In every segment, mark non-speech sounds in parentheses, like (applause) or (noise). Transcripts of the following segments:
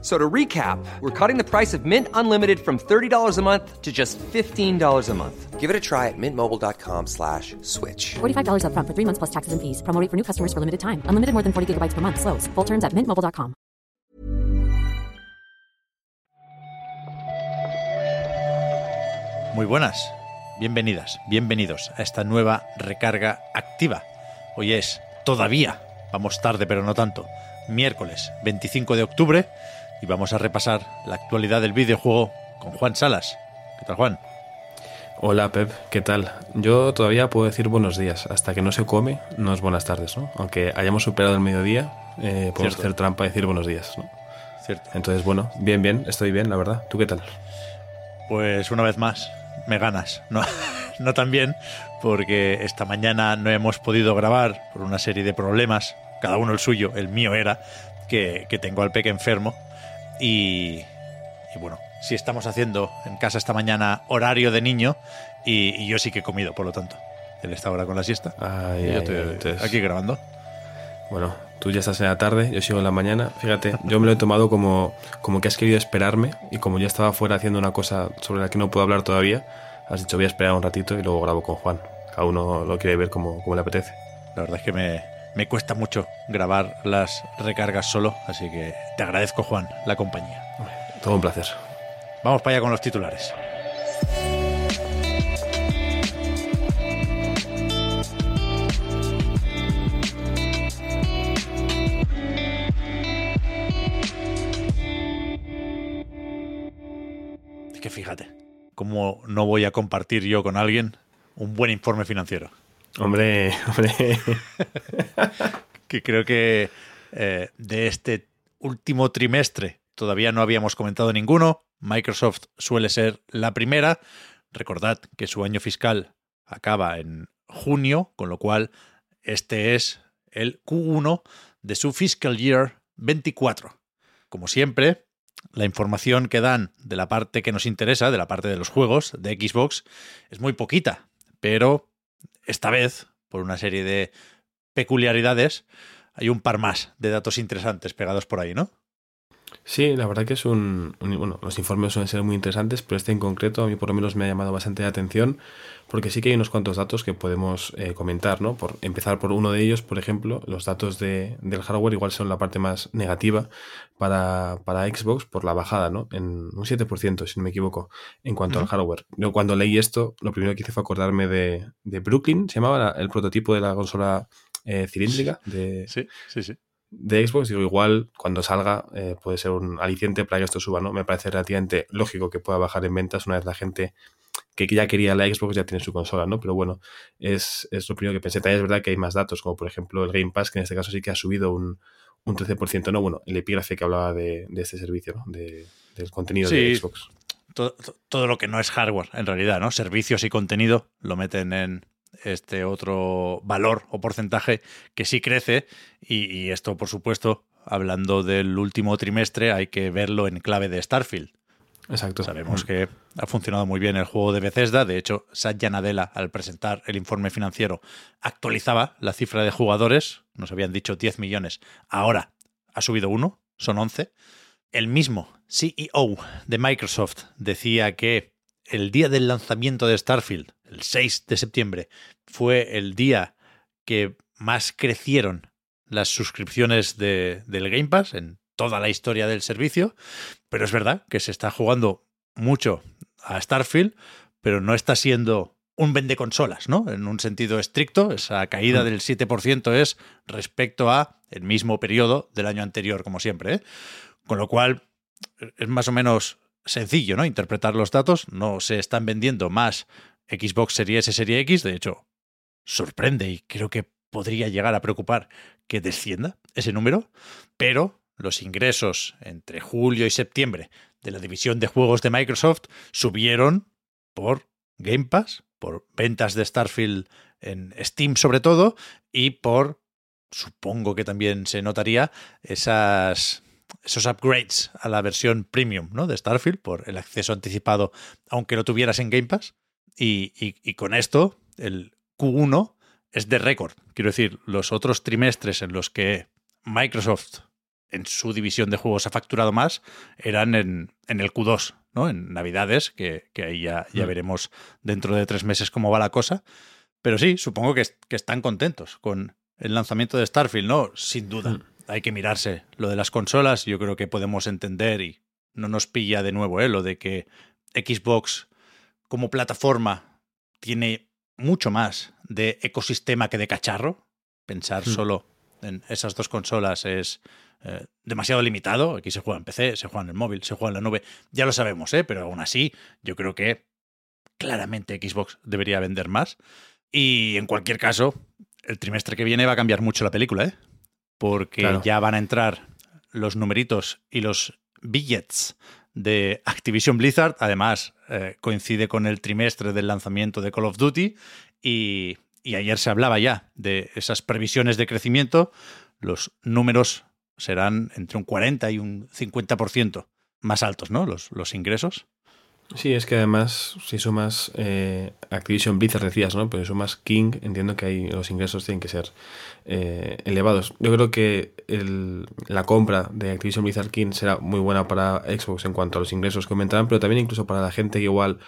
So to recap, we're cutting the price of Mint Unlimited from $30 a month to just $15 a month. Give it a try at mintmobile.com slash switch. $45 upfront for three months plus taxes and fees. Promo rate for new customers for limited time. Unlimited more than 40 gigabytes per month. Slows. Full terms at mintmobile.com. Muy buenas, bienvenidas, bienvenidos a esta nueva recarga activa. Hoy es todavía, vamos tarde pero no tanto, miércoles 25 de octubre y vamos a repasar la actualidad del videojuego con Juan Salas. ¿Qué tal Juan? Hola Pep, ¿qué tal? Yo todavía puedo decir buenos días. Hasta que no se come, no es buenas tardes, ¿no? Aunque hayamos superado el mediodía, eh, podemos Cierto. hacer trampa y decir buenos días, ¿no? Cierto. Entonces, bueno, bien, bien, estoy bien, la verdad. ¿Tú qué tal? Pues una vez más, me ganas. No, (laughs) no tan bien, porque esta mañana no hemos podido grabar por una serie de problemas, cada uno el suyo, el mío era que, que tengo al peque enfermo. Y, y bueno, si estamos haciendo en casa esta mañana horario de niño, y, y yo sí que he comido, por lo tanto. Él está ahora con la siesta. Ay, y yo ay, estoy entonces- aquí grabando. Bueno, tú ya estás en la tarde, yo sigo en la mañana. Fíjate, yo me lo he tomado como, como que has querido esperarme y como ya estaba fuera haciendo una cosa sobre la que no puedo hablar todavía, has dicho voy a esperar un ratito y luego grabo con Juan. Cada uno lo quiere ver como, como le apetece. La verdad es que me, me cuesta mucho grabar las recargas solo, así que te agradezco, Juan, la compañía. Todo un placer. Vamos para allá con los titulares. Es que fíjate, cómo no voy a compartir yo con alguien un buen informe financiero. Hombre, (laughs) hombre. que creo que eh, de este último trimestre todavía no habíamos comentado ninguno. Microsoft suele ser la primera. Recordad que su año fiscal acaba en junio, con lo cual este es el Q1 de su fiscal year 24. Como siempre, la información que dan de la parte que nos interesa, de la parte de los juegos de Xbox, es muy poquita, pero esta vez, por una serie de peculiaridades, hay un par más de datos interesantes pegados por ahí, ¿no? Sí, la verdad que es un, un- Bueno, los informes suelen ser muy interesantes, pero este en concreto a mí por lo menos me ha llamado bastante la atención, porque sí que hay unos cuantos datos que podemos eh, comentar, ¿no? Por empezar por uno de ellos, por ejemplo, los datos de, del hardware igual son la parte más negativa para, para Xbox por la bajada, ¿no? En un 7%, si no me equivoco, en cuanto al hardware. Yo cuando leí esto, lo primero que hice fue acordarme de, de Brooklyn, se llamaba la- el prototipo de la consola eh, cilíndrica de, Sí, sí, sí. De Xbox, digo, igual cuando salga eh, puede ser un aliciente para que esto suba, ¿no? Me parece relativamente lógico que pueda bajar en ventas una vez la gente que ya quería la Xbox ya tiene su consola, ¿no? Pero bueno, es, es lo primero que pensé. También es verdad que hay más datos, como por ejemplo el Game Pass, que en este caso sí que ha subido un, un 13%, ¿no? Bueno, el epígrafe que hablaba de, de este servicio, ¿no? De, del contenido de. Xbox. Todo, todo lo que no es hardware, en realidad, ¿no? Servicios y contenido lo meten en este otro valor o porcentaje que sí crece y, y esto, por supuesto, hablando del último trimestre, hay que verlo en clave de Starfield. Exacto. Sabemos que ha funcionado muy bien el juego de Bethesda. De hecho, Satya Nadella, al presentar el informe financiero, actualizaba la cifra de jugadores. Nos habían dicho 10 millones. Ahora ha subido uno, son 11. El mismo CEO de Microsoft decía que el día del lanzamiento de Starfield, el 6 de septiembre, fue el día que más crecieron las suscripciones de- del Game Pass en toda la historia del servicio. Pero es verdad que se está jugando mucho a Starfield, pero no está siendo un vende consolas, ¿no? En un sentido estricto, esa caída del 7% es respecto a el mismo periodo del año anterior, como siempre, ¿eh? Con lo cual es más o menos sencillo, ¿no? Interpretar los datos, no se están vendiendo más Xbox Series S, Serie X, de hecho, sorprende y creo que podría llegar a preocupar que descienda ese número, pero los ingresos entre julio y septiembre de la división de juegos de Microsoft subieron por Game Pass, por ventas de Starfield en Steam sobre todo, y por, supongo que también se notaría, esas esos upgrades a la versión premium ¿no? de Starfield por el acceso anticipado, aunque lo tuvieras en Game Pass. Y, y- y con esto, el Q1 es de récord. Quiero decir, los otros trimestres en los que Microsoft en su división de juegos ha facturado más eran en, en el Q2, ¿no? En Navidades, que, que ahí ya, ya Mm. veremos dentro de tres meses cómo va la cosa. Pero sí, supongo que, que están contentos con el lanzamiento de Starfield, ¿no? Sin duda. Mm. Hay que mirarse lo de las consolas. Yo creo que podemos entender y no nos pilla de nuevo, ¿eh? Lo de que Xbox como plataforma tiene mucho más de ecosistema que de cacharro. Pensar Mm. solo en esas dos consolas es eh, demasiado limitado. Aquí se juega en PC, se juega en el móvil, se juega en la nube. Ya lo sabemos, ¿eh? pero aún así yo creo que claramente Xbox debería vender más. Y en cualquier caso, el trimestre que viene va a cambiar mucho la película, ¿eh? Porque Claro. ya van a entrar los numeritos y los billets de Activision Blizzard. Además, eh, coincide con el trimestre del lanzamiento de Call of Duty y, y ayer se hablaba ya de esas previsiones de crecimiento. Los números serán entre un 40 y un 50% más altos, ¿no? Los, los ingresos. Sí, es que además, si sumas eh, Activision Blizzard, decías, ¿no? Pero si sumas King, entiendo que ahí los ingresos tienen que ser eh, elevados. Yo creo que el- la compra de Activision Blizzard King será muy buena para Xbox en cuanto a los ingresos que aumentarán, pero también incluso para la gente que igual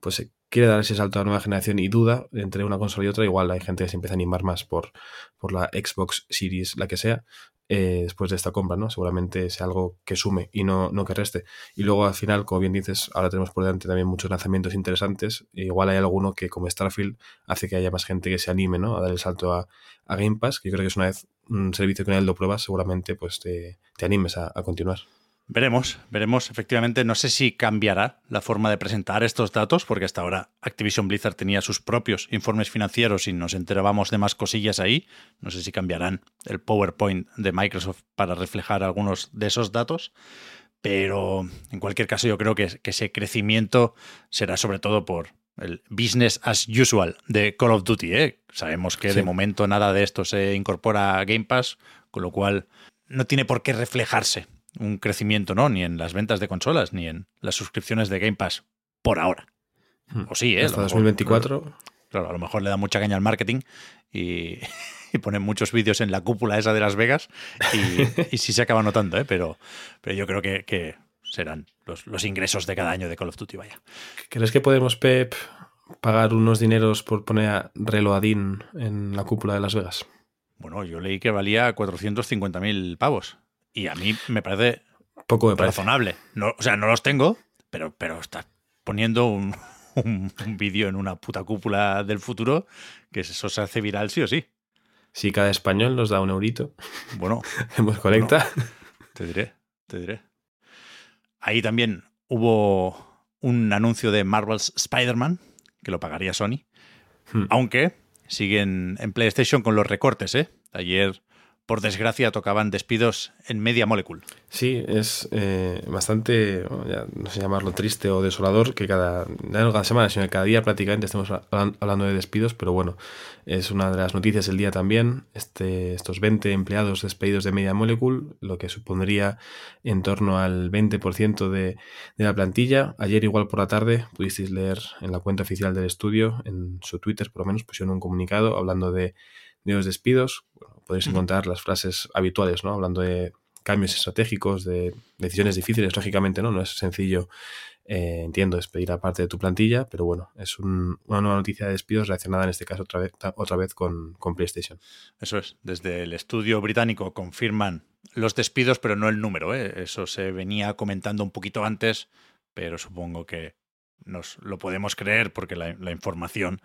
pues eh, quiere dar ese salto a la nueva generación y duda entre una consola y otra, igual hay gente que se empieza a animar más por, por la Xbox Series, la que sea, eh, después de esta compra, ¿no? Seguramente sea algo que sume y no, no que reste. Y luego al final, como bien dices, ahora tenemos por delante también muchos lanzamientos interesantes. Igual hay alguno que, como Starfield, hace que haya más gente que se anime ¿no? a dar el salto a, a Game Pass, que yo creo que es una vez un servicio que una vez lo pruebas, seguramente pues te, te animes a, a continuar. Veremos, veremos. Efectivamente, no sé si cambiará la forma de presentar estos datos, porque hasta ahora Activision Blizzard tenía sus propios informes financieros y nos enterábamos de más cosillas ahí. No sé si cambiarán el PowerPoint de Microsoft para reflejar algunos de esos datos. Pero en cualquier caso, yo creo que, que ese crecimiento será sobre todo por el business as usual de Call of Duty. ¿eh? Sabemos que Sí. de momento nada de esto se incorpora a Game Pass, con lo cual no tiene por qué reflejarse un crecimiento, ¿no? Ni en las ventas de consolas, ni en las suscripciones de Game Pass, por ahora. O sí, ¿eh? Hasta lo mejor- 2024. (laughs) Claro, a lo mejor le da mucha caña al marketing y, (laughs) y ponen muchos vídeos en la cúpula esa de Las Vegas y, (laughs) y sí se acaba notando, ¿eh? Pero, pero yo creo que, que serán los, los ingresos de cada año de Call of Duty, vaya. ¿Crees que podemos, Pep, pagar unos dineros por poner a Reloadin en la cúpula de Las Vegas? Bueno, yo leí que valía 450.000 pavos y a mí me parece Poco me parece. razonable. No, o sea, no los tengo, pero, pero estás poniendo un, (laughs) un, un vídeo en una puta cúpula del futuro que eso se hace viral sí o sí. Si cada español nos da un eurito, Bueno, (laughs) hemos conecta. te diré, te diré. Ahí también hubo un anuncio de Marvel's Spider-Man, que lo pagaría Sony, Hmm. aunque siguen en PlayStation con los recortes, ¿eh? Ayer, por desgracia, tocaban despidos en Media Molecule. Sí, es eh, bastante, no sé llamarlo triste o desolador, que cada, no cada semana, sino que cada día prácticamente estemos hablan- hablando de despidos, pero bueno, es una de las noticias del día también, este, estos 20 empleados despedidos de Media Molecule, lo que supondría en torno al 20% de, de la plantilla. Ayer igual por la tarde pudisteis leer en la cuenta oficial del estudio, en su Twitter por lo menos, pusieron un comunicado hablando de, de los despidos. Podéis encontrar las frases habituales, ¿no? Hablando de cambios estratégicos, de decisiones difíciles, lógicamente, ¿no? No es sencillo, eh, entiendo, despedir a parte de tu plantilla, pero bueno, es un- una nueva noticia de despidos relacionada en este caso otra vez, otra vez con, con PlayStation. Eso es, desde el estudio británico confirman los despidos, pero no el número. ¿eh? Eso se venía comentando un poquito antes, pero supongo que nos lo podemos creer porque la, la información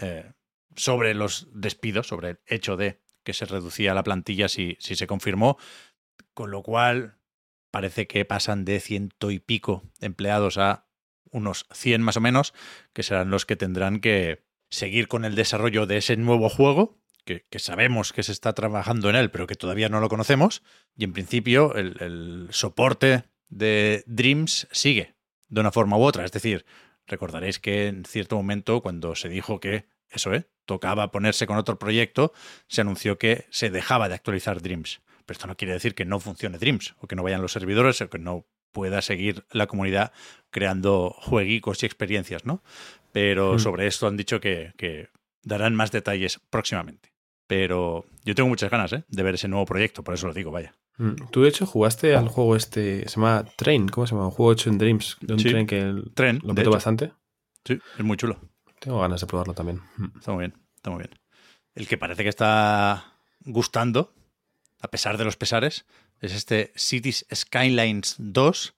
eh, sobre los despidos, sobre el hecho de que se reducía la plantilla, sí, sí se confirmó, con lo cual parece que pasan de ciento y pico empleados a unos 100 más o menos, que serán los que tendrán que seguir con el desarrollo de ese nuevo juego, que, que sabemos que se está trabajando en él, pero que todavía no lo conocemos. Y en principio el, el soporte de Dreams sigue de una forma u otra. Es decir, recordaréis que en cierto momento, cuando se dijo que eso, ¿eh? tocaba ponerse con otro proyecto, se anunció que se dejaba de actualizar Dreams Pero esto no quiere decir que no funcione Dreams, o que no vayan los servidores, o que no pueda seguir la comunidad creando jueguicos y experiencias, ¿no? Pero Mm. sobre esto han dicho que, que darán más detalles próximamente. Pero yo tengo muchas ganas ¿eh? de ver ese nuevo proyecto, por eso lo digo, vaya. Mm. Tú, de hecho, jugaste al juego este, se llama Train, ¿cómo se llama? Un juego hecho en Dreams, de un Sí. tren que el- Tren, lo petó hecho. bastante. Sí, es muy chulo. Tengo ganas de probarlo también. Mm. Está muy bien, está muy bien. El que parece que está gustando, a pesar de los pesares, es este Cities Skylines 2,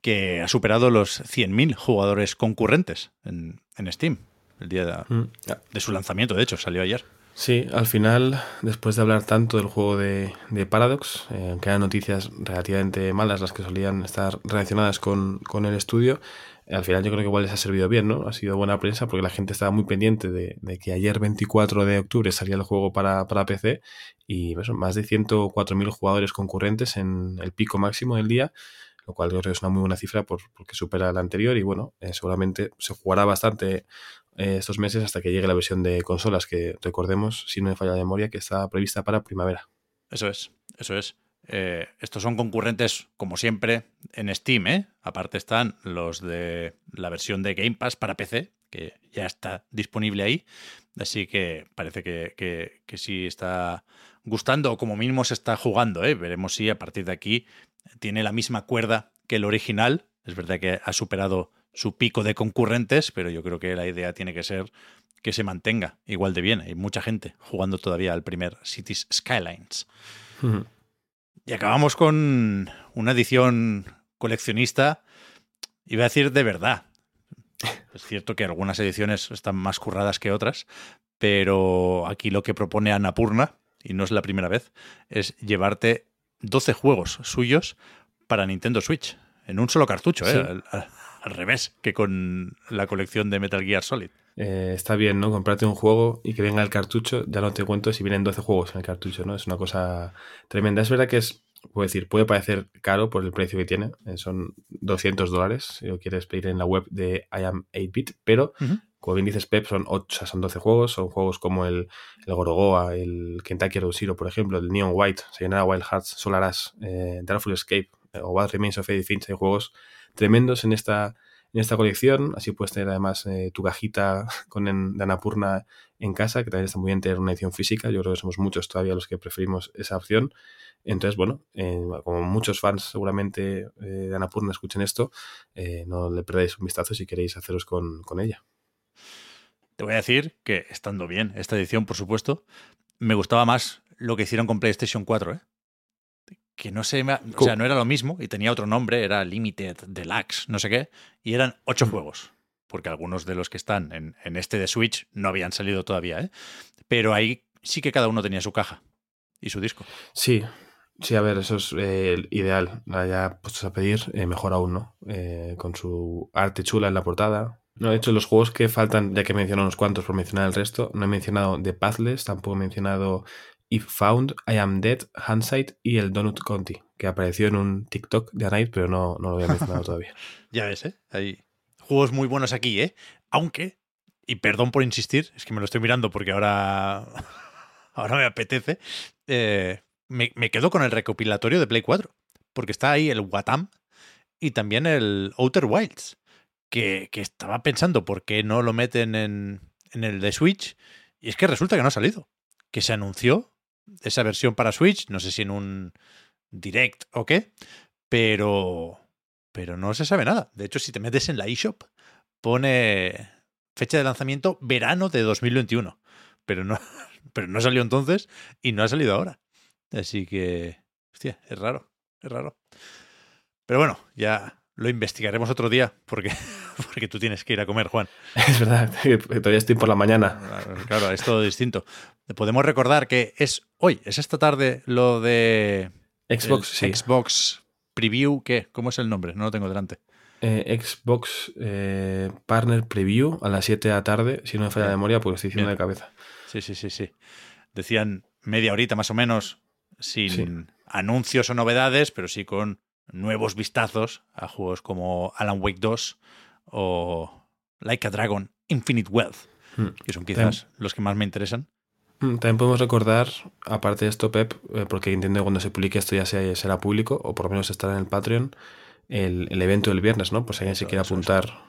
que ha superado los 100.000 jugadores concurrentes en, en Steam. El día de, Mm. De su lanzamiento, de hecho, salió ayer. Sí, al final, después de hablar tanto del juego de, Paradox, eh, aunque eran noticias relativamente malas las que solían estar relacionadas con, con el estudio, eh, al final yo creo que igual les ha servido bien, ¿no? Ha sido buena prensa porque la gente estaba muy pendiente de, que ayer 24 de octubre salía el juego para, para PC y eso, más de 104.000 jugadores concurrentes en el pico máximo del día, lo cual creo que es una muy buena cifra por- porque supera la anterior y bueno, eh, seguramente se jugará bastante eh, estos meses hasta que llegue la versión de consolas que recordemos, si no me falla la memoria, que está prevista para primavera. Eso es, eso es. Eh, estos son concurrentes, como siempre, en Steam, ¿eh? Aparte están los de la versión de Game Pass para PC, que ya está disponible ahí. Así que parece que, que- que sí está gustando, o como mínimo se está jugando. Veremos si a partir de aquí tiene la misma cuerda que el original. Es verdad que ha superado su pico de concurrentes, pero yo creo que la idea tiene que ser que se mantenga igual de bien. Hay mucha gente jugando todavía al primer Cities Skylines. Y acabamos con una edición coleccionista, iba a decir de verdad. Es cierto que algunas ediciones están más curradas que otras, pero aquí lo que propone Annapurna, y no es la primera vez, es llevarte 12 juegos suyos para Nintendo Switch, en un solo cartucho, ¿eh? Sí. Al, revés que con la colección de Metal Gear Solid. Eh, está bien, ¿no? Comprarte un juego y que venga el cartucho, ya no te cuento si vienen 12 juegos en el cartucho, ¿no? Es una cosa tremenda. Es verdad que es, puedo decir, puede parecer caro por el precio que tiene, eh, son 200 dólares si lo quieres pedir en la web de I Am 8-Bit, pero como bien dices Pep, son 8, son 12 juegos, son juegos como el, el Gorogoa, el Kentucky Road Zero, por ejemplo, el Neon White, Sayonara Wild Hearts, Solar Ash, eh, Darkful Escape o What Remains of Edith Finch, hay juegos tremendos en esta, en esta colección. Así puedes tener además eh, tu cajita (laughs) con en, de Annapurna en casa, que también está muy bien tener una edición física. Yo creo que somos muchos todavía los que preferimos esa opción. Entonces, bueno, eh, como muchos fans seguramente eh, de Annapurna escuchen esto, eh, no le perdáis un vistazo si queréis haceros con, con ella. Te voy a decir que, estando bien esta edición, por supuesto, me gustaba más lo que hicieron con PlayStation 4, ¿eh? Que no sé, o sea, no era lo mismo y tenía otro nombre, era Limited, Deluxe, no sé qué, y eran ocho juegos. Porque algunos de los que están en, en este de Switch no habían salido todavía, ¿eh? Pero ahí sí que cada uno tenía su caja y su disco. Sí, sí, a ver, eso es eh, ideal. Ya puestos a pedir, eh, mejor aún, ¿no? Eh, con su arte chula en la portada. No, de hecho, los juegos que faltan, ya que he mencionado unos cuantos por mencionar el resto, no he mencionado The Pathless, tampoco he mencionado If Found, I Am Dead, Hindsight y el Donut Conti, que apareció en un TikTok de Anite, pero no, no lo había mencionado todavía. (laughs) Ya ves, ¿eh? Hay juegos muy buenos aquí, ¿eh? Aunque, y perdón por insistir, es que me lo estoy mirando porque ahora, (laughs) ahora me apetece, eh, me, me quedo con el recopilatorio de Play 4, porque está ahí el Watam y también el Outer Wilds, que, que estaba pensando por qué no lo meten en, en el de Switch, y es que resulta que no ha salido, que se anunció esa versión para Switch, no sé si en un direct o qué, pero pero no se sabe nada. De hecho, si te metes en la eShop, pone fecha de lanzamiento verano de 2021. Pero no, (laughs) pero no salió entonces y no ha salido ahora. Así que, hostia, es raro, es raro. Pero bueno, ya lo investigaremos otro día porque, (laughs) porque tú tienes que ir a comer, Juan. es verdad, que todavía estoy por la mañana. Claro, es todo distinto. Podemos recordar que es hoy, es esta tarde lo de Xbox, sí. Xbox Preview, ¿qué? ¿Cómo es el nombre? No lo tengo delante. Eh, Xbox eh, Partner Preview a las 7 de la tarde, si no me falla la memoria, pues estoy diciendo Bien. de cabeza. Sí, sí, sí, sí. Decían media horita más o menos, sin Sí. anuncios o novedades, pero sí con nuevos vistazos a juegos como Alan Wake 2 o Like a Dragon Infinite Wealth, Hmm. que son quizás los que más me interesan. Mm, También podemos recordar, aparte de esto, Pep, eh, porque entiendo que cuando se publique esto ya sea- será público, o por lo menos estará en el Patreon, el, el evento del viernes, ¿no? Por si alguien se quiere eso, apuntar.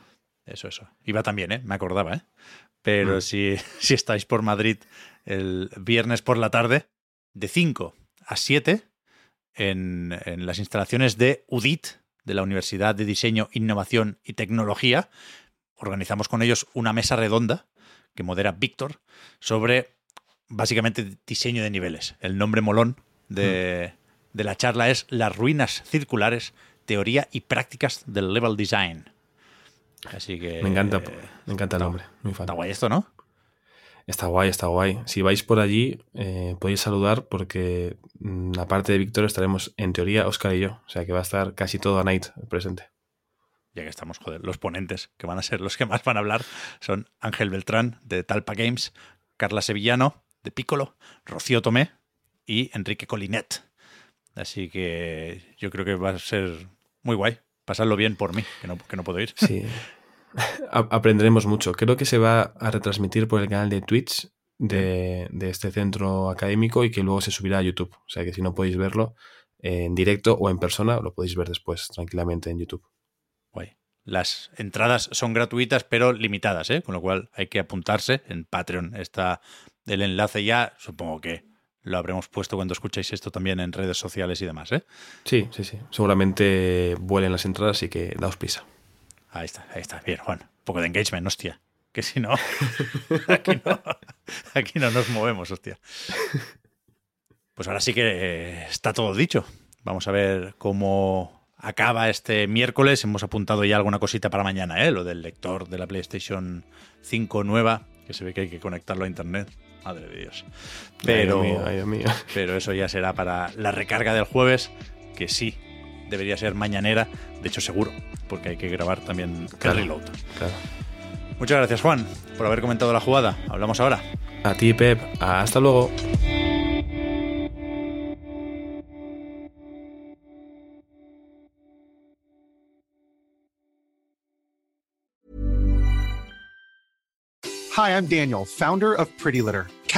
Eso, eso. Iba también, ¿eh? Me acordaba, ¿eh? Pero Mm. si, si estáis por Madrid el viernes por la tarde, de 5 a 7, en, en las instalaciones de UDIT, de la Universidad de Diseño, Innovación y Tecnología, organizamos con ellos una mesa redonda que modera Víctor sobre básicamente diseño de niveles. El nombre molón de, de la charla es Las ruinas circulares, teoría y prácticas del level design. Así que. Me encanta, eh, me encanta el nombre. Muy fan. Está guay esto, ¿no? Está guay, está guay. Si vais por allí, eh, podéis saludar porque mm, aparte de Víctor estaremos, en teoría, Oscar y yo. O sea que va a estar casi todo a Night presente. Ya que estamos, joder, los ponentes que van a ser los que más van a hablar son Ángel Beltrán de Talpa Games, Carla Sevillano de Piccolo, Rocío Tomé y Enrique Colinet. Así que yo creo que va a ser muy guay. Pasarlo bien por mí, que no, que no puedo ir. Sí. (laughs) Aprenderemos mucho. Creo que se va a retransmitir por el canal de Twitch de, de este centro académico y que luego se subirá a YouTube. O sea que si no podéis verlo en directo o en persona, lo podéis ver después tranquilamente en YouTube. Guay. Las entradas son gratuitas, pero limitadas, ¿eh? Con lo cual hay que apuntarse. En Patreon está el enlace ya. Supongo que lo habremos puesto cuando escuchéis esto también en redes sociales y demás, ¿eh? Sí, sí, sí. Seguramente vuelen las entradas, así que daos prisa. Ahí está, ahí está. Bien, Juan. Un poco de engagement, hostia. Que si no, (laughs) aquí no, aquí no nos movemos, hostia. Pues ahora sí que eh, está todo dicho. Vamos a ver cómo acaba este miércoles. Hemos apuntado ya alguna cosita para mañana, ¿eh? Lo del lector de la PlayStation 5 nueva, que se ve que hay que conectarlo a internet. Madre de Dios. Pero, Ay, Dios mío, ay, Dios mío. pero eso ya será para la recarga del jueves, que sí, debería ser mañanera, de hecho seguro, porque hay que grabar también Claro. el reload. Claro. Muchas gracias, Juan, por haber comentado la jugada. Hablamos ahora. A ti, Pep. Hasta luego. Hi, I'm Daniel, founder of Pretty Litter.